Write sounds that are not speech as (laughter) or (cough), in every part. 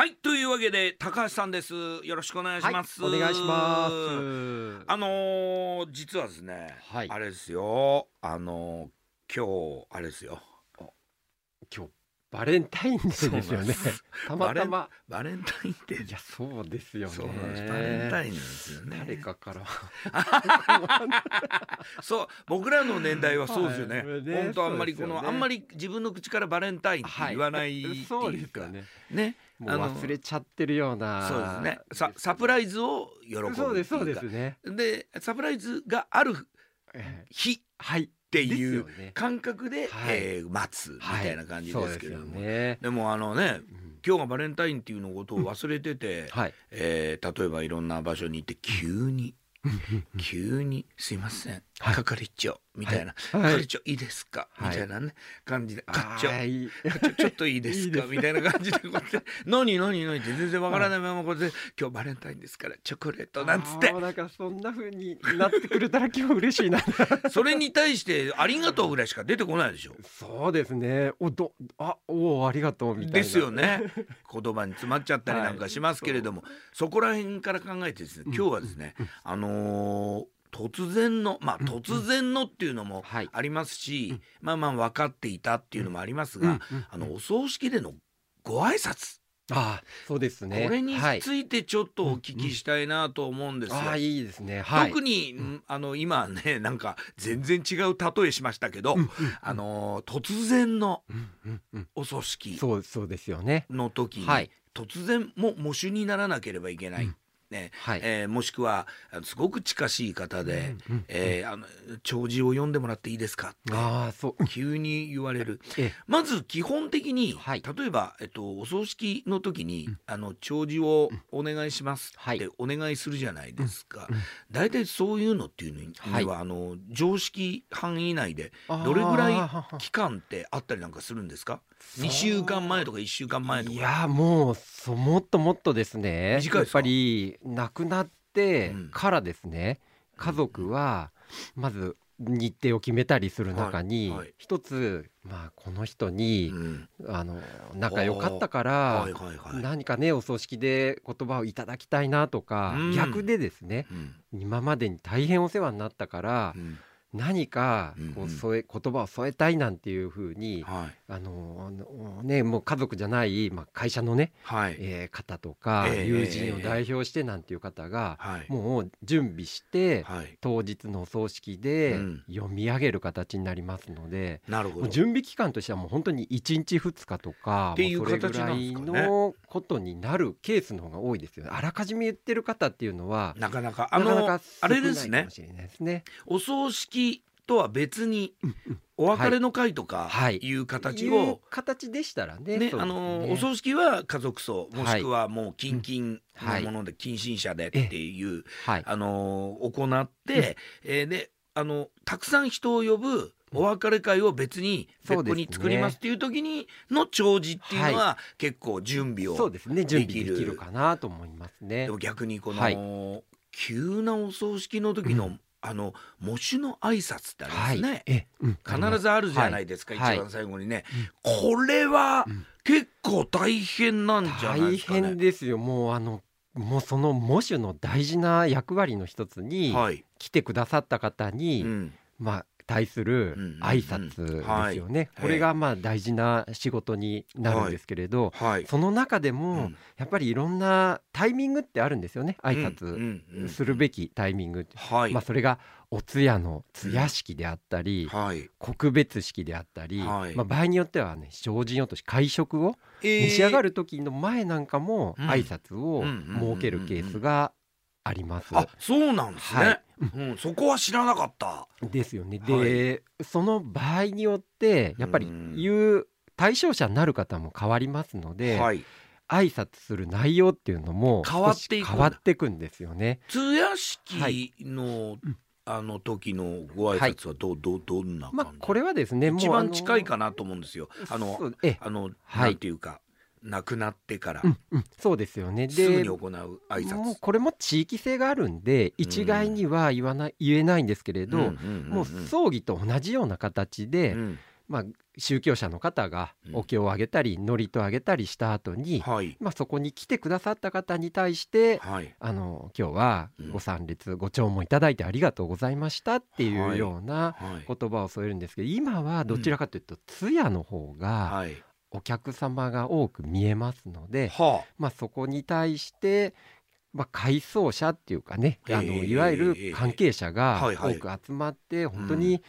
はいというわけで高橋さんです。よろしくお願いします、はい、お願いします。あのー実はですね、はい。あれですよ。あのー今日あれですよ。今日バレンタインデーですよね。たまたま。バレンタインデー。いや、そうですよね。そうなんです。バレンタインですよね。誰かから。(laughs) そう僕らの年代はそうですよね、本当あんまりこの、あんまり自分の口からバレンタインって言わないっていうか、そうですよね。ねもう忘れちゃってるような。そうですねさサプライズを喜ぶそうです、そうですね。でサプライズがあるえー日っはい。ていう感覚で、はいえー待つみたいな感じですけれども、はいでね。でもあのねうん今日がバレンタインっていうのことを忘れてて、はい。えー例えばいろんな場所に行って急に (laughs) 急に「すいませんはい係長」みたいな「はい。係長いいですか?」みはい。たいなね感じで「課長ちょっといいですか？みたいな感じでこうやって「何何何?」って全然わからないままこうやって「(laughs) 今日バレンタインですからチョコレート」なんつって。なんかそんな風になってくれたら今日嬉しいな。(laughs) それに対して「ありがとう」ぐらいしか出てこないでしょ？そうですね。おどあおありがとうみたいな。ですよ。ね。(laughs) 言葉に詰まっちゃったりなんかしますけれども、そこら辺から考えてですね今日はですね、あのー突然のまあ突然のっていうのもはい。ありますし、まあまあ分かっていたっていうのもありますが、あのお葬式でのご挨拶、あそうですね。これにはい。ついてちょっとお聞きしたいなと思うんですよ。あいいですね。はい。特に、ん。あの今ねなんか全然違う例えしましたけど、あのー突然のお葬式そうそうですよね。の時に、はい。突然も喪主にならなければいけない、うんねはい。えーもしくはすごく近しい方で、うんうんえーあの弔辞を読んでもらっていいですか？ってああそう。急に言われる。えまず基本的に、はい。例えば、えっと、お葬式の時に、うん。あの弔辞をお願いしますはい。ってお願いするじゃないですか、大体そういうのっていうのにはあの常識範囲内でどれぐらい期間ってあったりなんかするんですか？そう。2週間前とか1週間前とか。いやもうそもっともっとですね。やっぱり亡くなってうん。からですね。家族はまず日程を決めたりする中に一つまあこの人にうん。あの仲良かったから何かねお葬式で言葉をいただきたいなとか、うん。逆でですねうん。今までに大変お世話になったから、うん何かうんうん。こう添え言葉を添えたいなんていうふうに、はい。あのねもう家族じゃない、まあ、会社のね、はい。えー方とか、ええ友人を代表してなんていう方が、はい。もう準備して、はい。当日のお葬式でうん。読み上げる形になりますので、なるほど。準備期間としてはもう本当に1日2日とかっていう形のことになるケースの方が多いですよね。あらかじめ言ってる方っていうのはなかなかあのなかなかあれ少ですね。ですね。お葬式とは別にお別れの会とかはい。いう形いうを形でしたらね。ねそうですあのねお葬式は家族葬もはい。しくはもう近々はいのもので近親者でっていうはい。あの行ってえーであのたくさん人を呼ぶお別れ会を別に別個に作りますっていう時にの弔辞っていうのは結構準備をそうですね。準備できるかなと思いますね。でも。逆にこの、はい。急なお葬式の時の、うん。あの喪主の挨拶ってありまはい。すね、えうん。必ずあるじゃないですか、はい。一番最後にね、これはうん。結構大変なんじゃない大ですかね。変ですよ。もうあのもうその喪主の大事な役割の一つにはい、来てくださった方に、うん。まあ対するうんうんうん。挨拶ですよね、はい。これがまあ大事な仕事になるんですけれど、はい、その中でうもん。やっぱりいろんなタイミングってあるんですよね。挨うん拶うんうん。するべきタイミング、はい、まあ、それがお通夜の通夜式であったり、はい、告別式であったり、はい。まあ、場合によってはね精進落とし会食をえ召し上がる、る時の前なんかもうん。挨拶をうんうんうんうん。設けるケースがあります。あ、そうなんですね。はいうん、そこは知らなかった。ですよね。はで、その場合によってやっぱりうん言う対象者になる方も変わりますので、はい、挨拶する内容っていうのも変わっていく変わっていくんですよね。通夜は式の、うんあの時のご挨拶はどう、どうどんな感じ、まあこれはですね、一番近いなかなと思うんですよ。あのあの、はいなんていうか亡くなってから、うんうん、そうですよね。すぐにで行う挨拶。もうこれも地域性があるんで一概には言わない言えないんですけれど、もう葬儀と同じような形で、うん。まあ、宗教者の方がお経をあげたり祝詞をあげたりした後に、はい。まあ、そこに来てくださった方に対してはい。あの今日はうん。ご参列ご弔問いただいてありがとうございましたっていうようなはい。言葉を添えるんですけど今はどちらかというと通夜の方がはいお客様が多く見えますので、はまあ、そこに対して、まあ、回送者っていうかねあのええいわゆる関係者が多く集まって本当に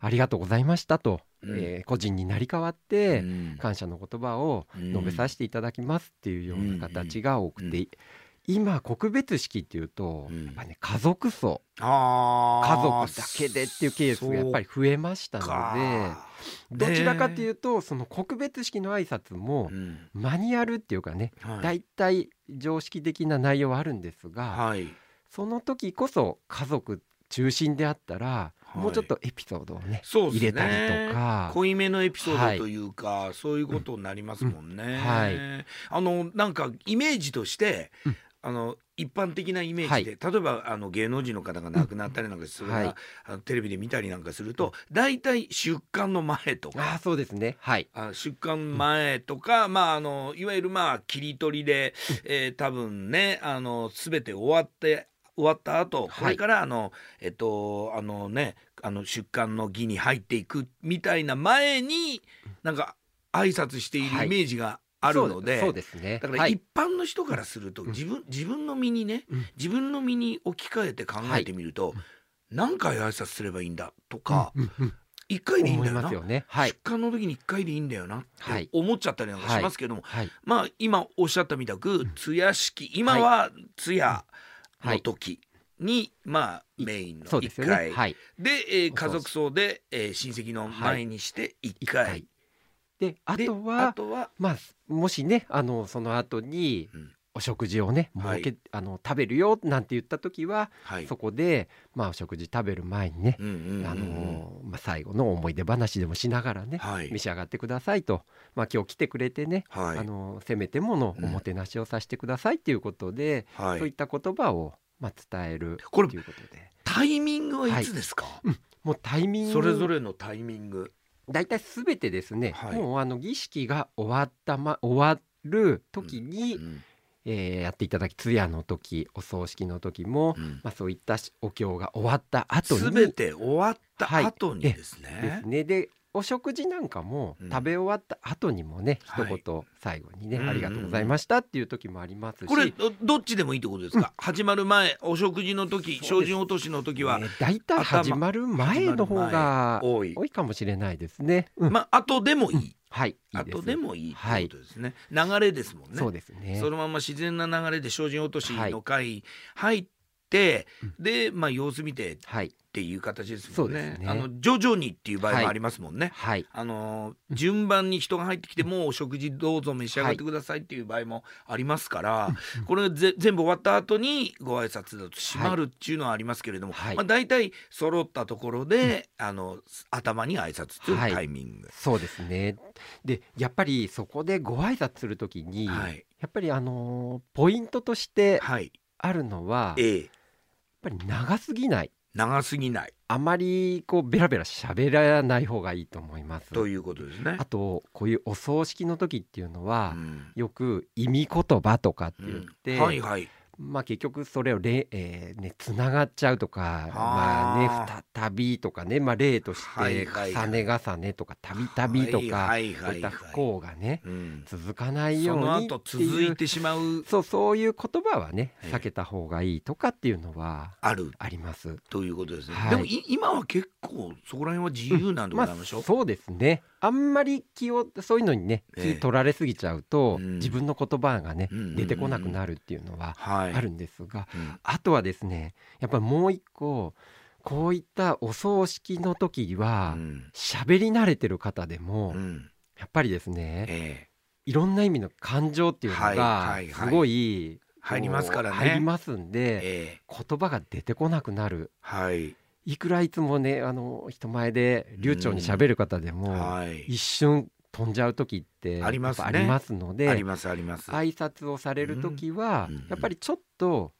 ありがとうございましたと、うん。えー個人になり変わっあてうん。感謝の言葉を述べさせていただきますっていうような形が多くて、うん今告別式っていうと、うん。やっぱね家族葬。あ家ー族だけでっていうケースがやっぱり増えましたのか。でどちらかといううとその告別式の挨拶もん。マニュアルっていうかねはい。大体常識的な内容はあるんですがはい。その時こそ家族中心であったらはい。もうちょっとエピソードをねそうですね。入れたりとか。濃いめのエピソードというか、そういうことになりますもんね。ん。はい。あのなんかイメージとして、うんあの一般的なイメージで、例えばあの芸能人の方が亡くなったりなんかするが、はい。あのテレビで見たりなんかすると大体出棺の前とか。ああそうですね。はい。あ出棺前とか、まああのいわゆるまあ切り取りで、えー多分ねあの全て終わって終わった後これからあの、えっとあのねあの出棺の儀に入っていくみたいな前になんか挨拶しているイメージがあるので、そうですね。だからはい。一般の人からするとうん。自分自分の身にねうん。自分の身に置き換えて考えてみると、何回挨拶すればいいんだとかうんうん一回でいいんだよな。ね。はい。出棺の時に1回でいいんだよなっはいて思っちゃったりなんかしますけども、はい。まあ今おっしゃったみたく通夜式今は通夜の時に、まあメインの1そうでね。回。はい。で、えー家族葬で、えー親戚の前にして1一回、回。であでとはあとは、まあもしねあのその後にうん。お食事をねはい。設け、あの食べるよなんて言った時は、はい。そこでまあお食事食べる前にね、うんうんうんうん。あのまあ、最後の思い出話でもしながらね、はい。召し上がってくださいと、まあ、今日来てくれてね、はい。あのせめてものおもてなしをさせてくださいっていうことで、はい。そういった言葉を、まあ、伝えるということで。タイミングはいつですか、もうタイミング。それぞれのタイミング大体すべてですね、はい。もうあの儀式が終わった、ま、終わる時に、うん。えーやっていただき通夜の時お葬式の時も、うん。まあ、そういったお経が終わった後に全て終わった後にですね、ですね。でお食事なんかもうん。食べ終わった後にもね、はい。一言最後にね、うん。ありがとうございましたっていう時もありますし。これどどっちでもいいってことですか、始まる前お食事の時精進落としの時は、ね大体始まる前の方が多い。多いかもしれないですね。うん。まあ後でもいい、はい。いい後でもいいってことですね、流れですもんね。そうですね。そのまま自然な流れで精進落としの会入って、でまあ様子見てっはい。ていう形ですもんね。あの徐々にっていう場合もありますもんね、はい。あのー順番に人が入ってきてもうお食事どうぞ召し上がってくださいっていう場合もありますから、これぜ全部終わった後にご挨拶だと閉まるっていうのはありますけれども、はい。まあ、大体揃ったところで、あの頭に挨拶というはい。タイミング。そうですね。でやっぱりそこでご挨拶するときに、はい。やっぱりあのーポイントとしてはい、あるのはやっ A ぱり長すぎない。長すぎないあまりこうベラベラ喋らない方がいいと思います。ということですねあ。とこういうお葬式の時っていうのは、うんよく意味言葉とかって言って、うんはいはいまあ結局それをれ、えーね、つながっちゃうとかまあね再びとかね、まあ、例としはいて重ね重ねとかたびたびとか、はいはい。はいこういった不幸がねうん続かないよそうのにっていういてしまう。そうそういう言葉はねええ。避けた方がいいとかっていうのはある。あります。ということですね。はい。でもい今は結構そこら辺は自由なんでごまあざいましょ？う。そうですね。あんまり気をそういうのにねええ。気取られすぎちゃうと、うん。自分の言葉がね、出てこなくなるっていうのははい。あるんですが、うん。あとはですねやっぱりもう一個こういったお葬式の時はうん。喋り慣れてる方でも、うん。やっぱりですねええ。いろんな意味の感情っていうのはいがはいはい。すごい入りますからね。入りますんでええ。言葉が出てこなくなる。はい。いくらいつもねあの人前で流暢に喋る方でも、はい。一瞬飛んじゃう時ってありますありますのでありますあります。挨拶をされる時は、やっぱりちょっと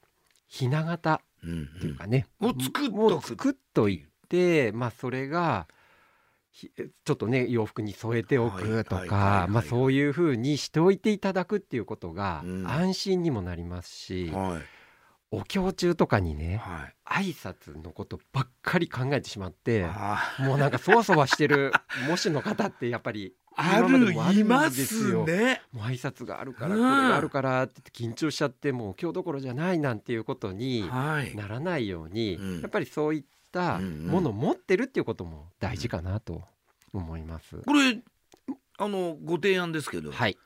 ひな形うんっていうかね、もう作っとく。もう作っといてまあそれがひちょっとね洋服に添えておくとかいまあそういうふうにしておいていただくっていうことがうん。安心にもなりますし、はい。お経中とかにねはい。挨拶のことばっかり考えてしまってあもうなんかそわそわしてる (laughs) 模試の方ってやっぱりあるいまですよ。ね。もう挨拶があるからうんこれがあるからって緊張しちゃってもう今日どころじゃないなんていうことにはい。ならないように、うん。やっぱりそういったものを持ってるっていうことも大事かなと思います。これあのご提案ですけど、はい、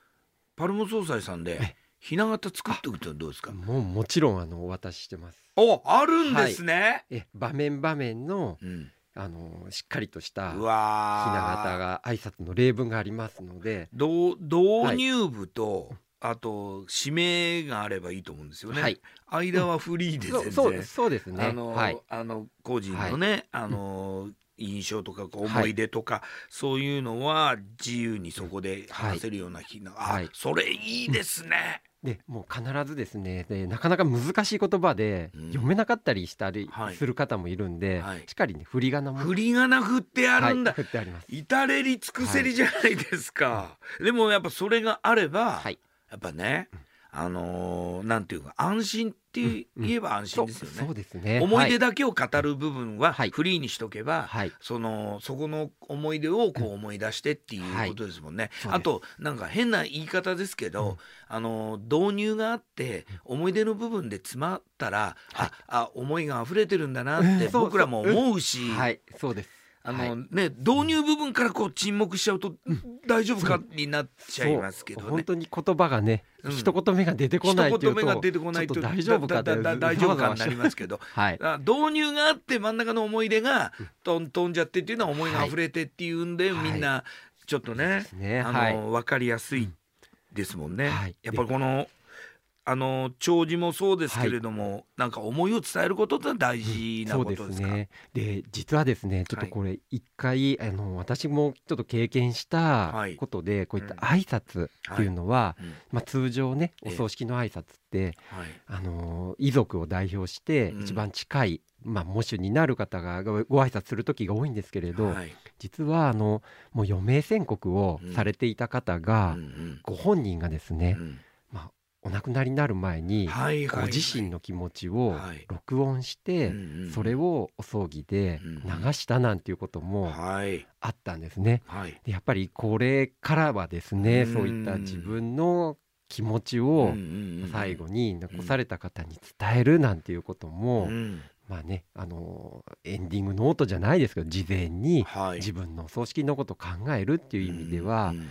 パルモ総裁さんでえひな形作っておくってのはどうですか？もうもちろんあのお渡ししてます。おあるんですね、え場面場面のうん、あのしっかりとしたうひわな形が挨拶の例文がありますので、導導入部と、あと指名があればいいと思うんですよね、はい、間はフリーで全然、そうそうですそうですね。あの、はい、あの個人のね、あの印象とか思い出とか、そういうのは自由にそこで話せるような日な、はい。あそれいいですね、でもう必ずですねでなかなか難しい言葉でうん。読めなかったりしたりはい。する方もいるんで、はい。しっかりね振り仮名も振り仮名振ってあるんだ、はい、振ってあります。至れり尽くせりじゃないですか、でもやっぱそれがあれば、はい、やっぱね、あのーなんていうか安心って言えば安心ですよね、そうそうですね。思い出だだけを語る部分ははい。フリーにしとけば、はい、そのそこの思い出をこう思い出してっていうことですもんね。そうです。あとなんか変な言い方ですけど、あの導入があって思い出の部分で詰まったら、ああ思いが溢れてるんだなって僕らも思うし。はい、そうです。あのはいね導入部分からこう沈黙しちゃうと大丈夫かになっちゃいますけどね。本当に言葉がね、うん。一言目が出てこないっていうと一言目が出てこないと大丈夫か大丈夫かになりますけど。(laughs) はい、あ導入があって真ん中の思い出がとん。飛んじゃってっていうのは思いが溢れてっていうんで、はい。みんなちょっとね、ね、あはい、の分かりやすいですもんね。はい。やっぱりこのあの弔辞もそうですけれども、なんか思いを伝えることって大事なことです。ね。で実はですねちょっとこれ一回、あの私もちょっと経験したはい。ことで、こういったうん。挨拶っていうのは、うんまあ、通常ねええ。お葬式の挨拶って、はい。あの遺族を代表してうん。一番近い、まあ、喪主になる方がごご挨拶する時が多いんですけれど、はい。実はあのもう余命宣告をされていた方が、うんうん。ご本人がですね、うん。まあ、お亡くなりになる前に、はいはいご自身の気持ちをはい。録音して、うんうんそれをお葬儀で流したなんていうこともはい。あったんですね。はい。でやっぱりこれからはですね、うんそういった自分の気持ちを最後に残された方に伝えるなんていうことも、うんまあねあのエンディングノートじゃないですけど事前にはい。自分のお葬式のことを考えるっていう意味では、うんうんうんうん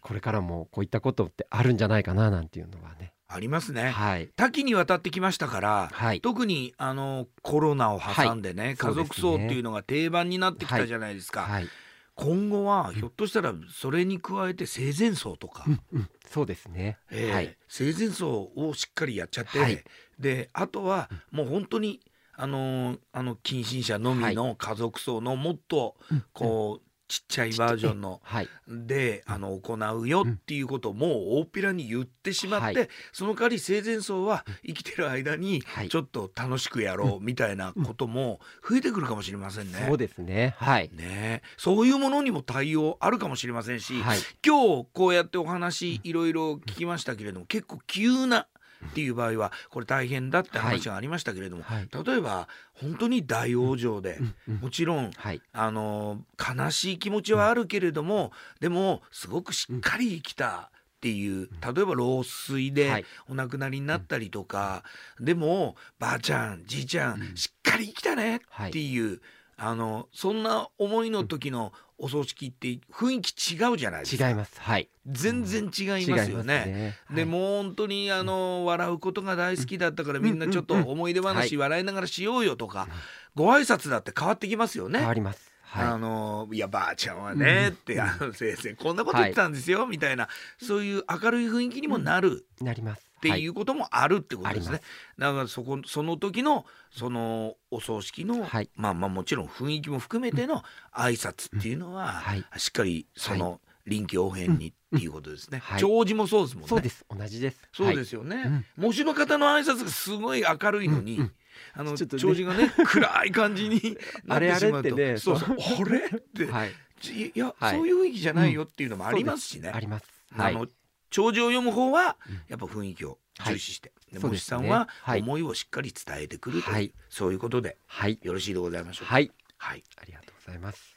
これからもこういったことってあるんじゃないかななんていうのはね。ありますね。はい、多岐にわたってきましたから、はい、特にあのコロナを挟んでね、はい。家族葬っていうのが定番になってきたじゃないですか、はい、今後はひょっとしたらそれに加えて生前葬とか、うんうん、そうですね。えーはい、生前葬をしっかりやっちゃって、はい。であとはもう本当にあのーあの近親者のみの家族葬のもっとこう、ちっちゃいバージョンのはい、であの行うよっていうことをもう大っぴらに言ってしまって、はい。その代わり生前葬は生きてる間にはい。ちょっと楽しくやろうみたいなことも増えてくるかもしれませんね。そうですね。はい、ね。そういうものにも対応あるかもしれませんし、はい、今日こうやってお話いろいろ聞きましたけれども結構急なっていう場合はこれ大変だって話がありましたけれども、はい、例えば本当に大往生で、うん。うん。もちろんはい、あの悲しい気持ちはあるけれども、でもすごくしっかり生きたっていう、例えば老衰はでい。お亡くなりになったりとか、でもばあちゃんじいちゃん、しっかり生きたねっていう、あのそんな思いの時のお葬式って雰囲気違うじゃないですか。違います。はい、全然違いますよね。ではい。もう本当にあの笑うことが大好きだったからみんなちょっと思い出話笑いながらしようよとかご挨拶だって変わってきますよね。変。わります。あはのいやばあちゃんはねって、あの先生こんなこと言ってたんですよ、みたいなそういう明るい雰囲気にもなる。い、なります。ってはい。いうこともあるってことですね。あり。だからそこその時のそのお葬式の、はい。まあまあもちろん雰囲気も含めての挨拶っていうのは、はい。しっかりその臨機応変にっていうことですね。はい。弔辞もそうですもんね。そうです。同じです。そうですよね。模試の方の挨拶がすごい明るいのに、うんうん。あのちょっとね。弔辞がね (laughs) 暗い感じになってしまうと。あれそう。そう。あれって。はい。いや、はい。そういう雰囲気じゃないよっていうのもありますしね。あります。はい。あの弔辞を読む方はうんやっぱ雰囲気を重視して、でそうですねさんははい思いをしっかり伝えてくるという、はいそういうことではい。よろしいでございましょうか。はい。はいありがとうございます。